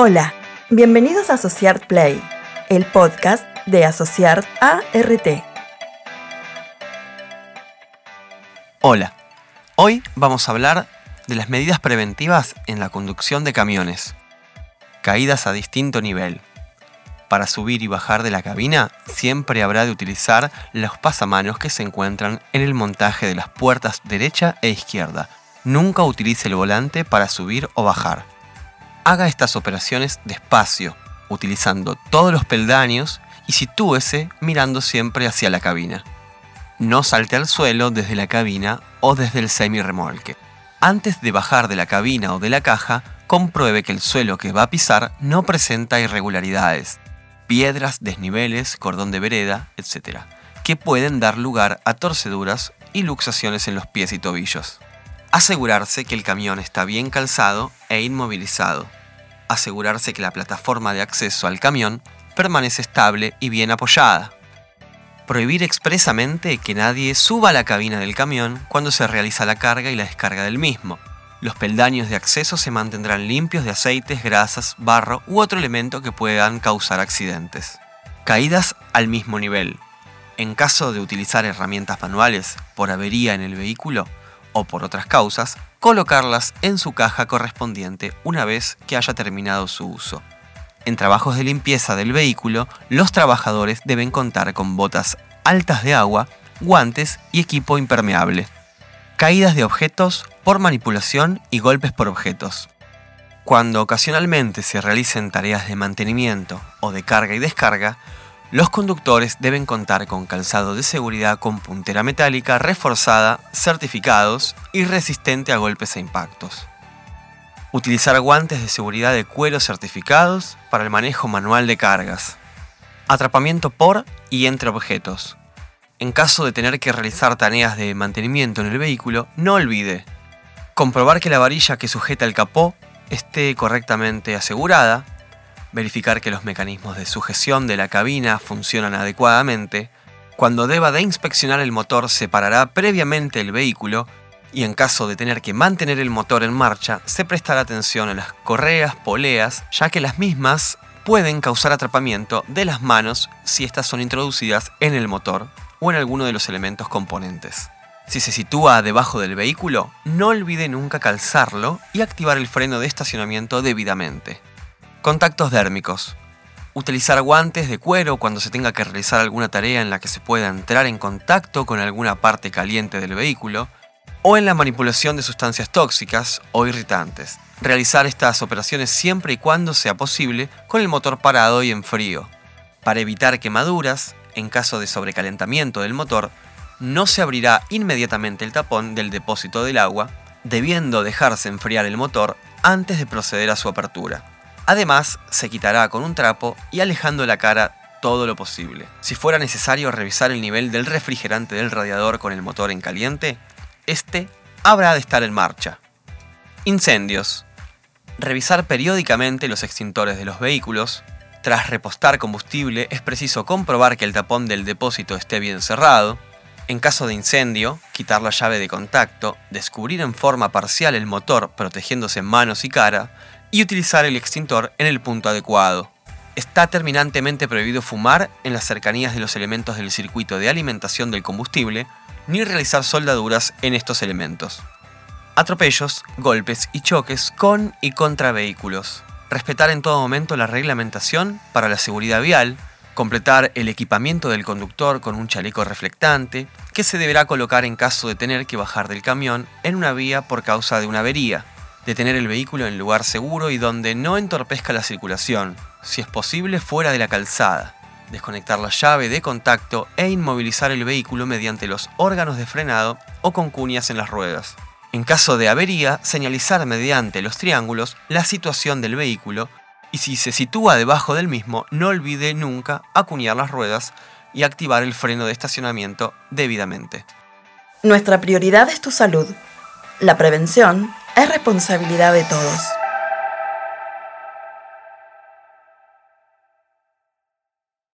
Hola, bienvenidos a Asociart Play, el podcast de Asociart ART. Hola, hoy vamos a hablar de las medidas preventivas en la conducción de camiones. Caídas a distinto nivel. Para subir y bajar de la cabina siempre habrá de utilizar los pasamanos que se encuentran en el montaje de las puertas derecha e izquierda. Nunca utilice el volante para subir o bajar haga estas operaciones despacio, utilizando todos los peldaños y sitúese mirando siempre hacia la cabina. No salte al suelo desde la cabina o desde el semi-remolque. Antes de bajar de la cabina o de la caja, compruebe que el suelo que va a pisar no presenta irregularidades, piedras, desniveles, cordón de vereda, etc., que pueden dar lugar a torceduras y luxaciones en los pies y tobillos. Asegurarse que el camión está bien calzado e inmovilizado asegurarse que la plataforma de acceso al camión permanece estable y bien apoyada. Prohibir expresamente que nadie suba a la cabina del camión cuando se realiza la carga y la descarga del mismo. Los peldaños de acceso se mantendrán limpios de aceites, grasas, barro u otro elemento que puedan causar accidentes. Caídas al mismo nivel. En caso de utilizar herramientas manuales por avería en el vehículo o por otras causas, colocarlas en su caja correspondiente una vez que haya terminado su uso. En trabajos de limpieza del vehículo, los trabajadores deben contar con botas altas de agua, guantes y equipo impermeable. Caídas de objetos por manipulación y golpes por objetos. Cuando ocasionalmente se realicen tareas de mantenimiento o de carga y descarga, los conductores deben contar con calzado de seguridad con puntera metálica reforzada, certificados y resistente a golpes e impactos. Utilizar guantes de seguridad de cuero certificados para el manejo manual de cargas. Atrapamiento por y entre objetos. En caso de tener que realizar tareas de mantenimiento en el vehículo, no olvide comprobar que la varilla que sujeta el capó esté correctamente asegurada, verificar que los mecanismos de sujeción de la cabina funcionan adecuadamente, cuando deba de inspeccionar el motor separará previamente el vehículo y en caso de tener que mantener el motor en marcha se prestará atención a las correas, poleas, ya que las mismas pueden causar atrapamiento de las manos si estas son introducidas en el motor o en alguno de los elementos componentes. Si se sitúa debajo del vehículo, no olvide nunca calzarlo y activar el freno de estacionamiento debidamente. Contactos dérmicos. Utilizar guantes de cuero cuando se tenga que realizar alguna tarea en la que se pueda entrar en contacto con alguna parte caliente del vehículo o en la manipulación de sustancias tóxicas o irritantes. Realizar estas operaciones siempre y cuando sea posible con el motor parado y en frío. Para evitar quemaduras, en caso de sobrecalentamiento del motor, no se abrirá inmediatamente el tapón del depósito del agua, debiendo dejarse enfriar el motor antes de proceder a su apertura. Además, se quitará con un trapo y alejando la cara todo lo posible. Si fuera necesario revisar el nivel del refrigerante del radiador con el motor en caliente, este habrá de estar en marcha. Incendios. Revisar periódicamente los extintores de los vehículos. Tras repostar combustible es preciso comprobar que el tapón del depósito esté bien cerrado. En caso de incendio, quitar la llave de contacto, descubrir en forma parcial el motor protegiéndose manos y cara y utilizar el extintor en el punto adecuado. Está terminantemente prohibido fumar en las cercanías de los elementos del circuito de alimentación del combustible, ni realizar soldaduras en estos elementos. Atropellos, golpes y choques con y contra vehículos. Respetar en todo momento la reglamentación para la seguridad vial, completar el equipamiento del conductor con un chaleco reflectante, que se deberá colocar en caso de tener que bajar del camión en una vía por causa de una avería, detener el vehículo en lugar seguro y donde no entorpezca la circulación, si es posible fuera de la calzada, desconectar la llave de contacto e inmovilizar el vehículo mediante los órganos de frenado o con cuñas en las ruedas. En caso de avería, señalizar mediante los triángulos la situación del vehículo y si se sitúa debajo del mismo, no olvide nunca acuñar las ruedas y activar el freno de estacionamiento debidamente. Nuestra prioridad es tu salud. La prevención es responsabilidad de todos.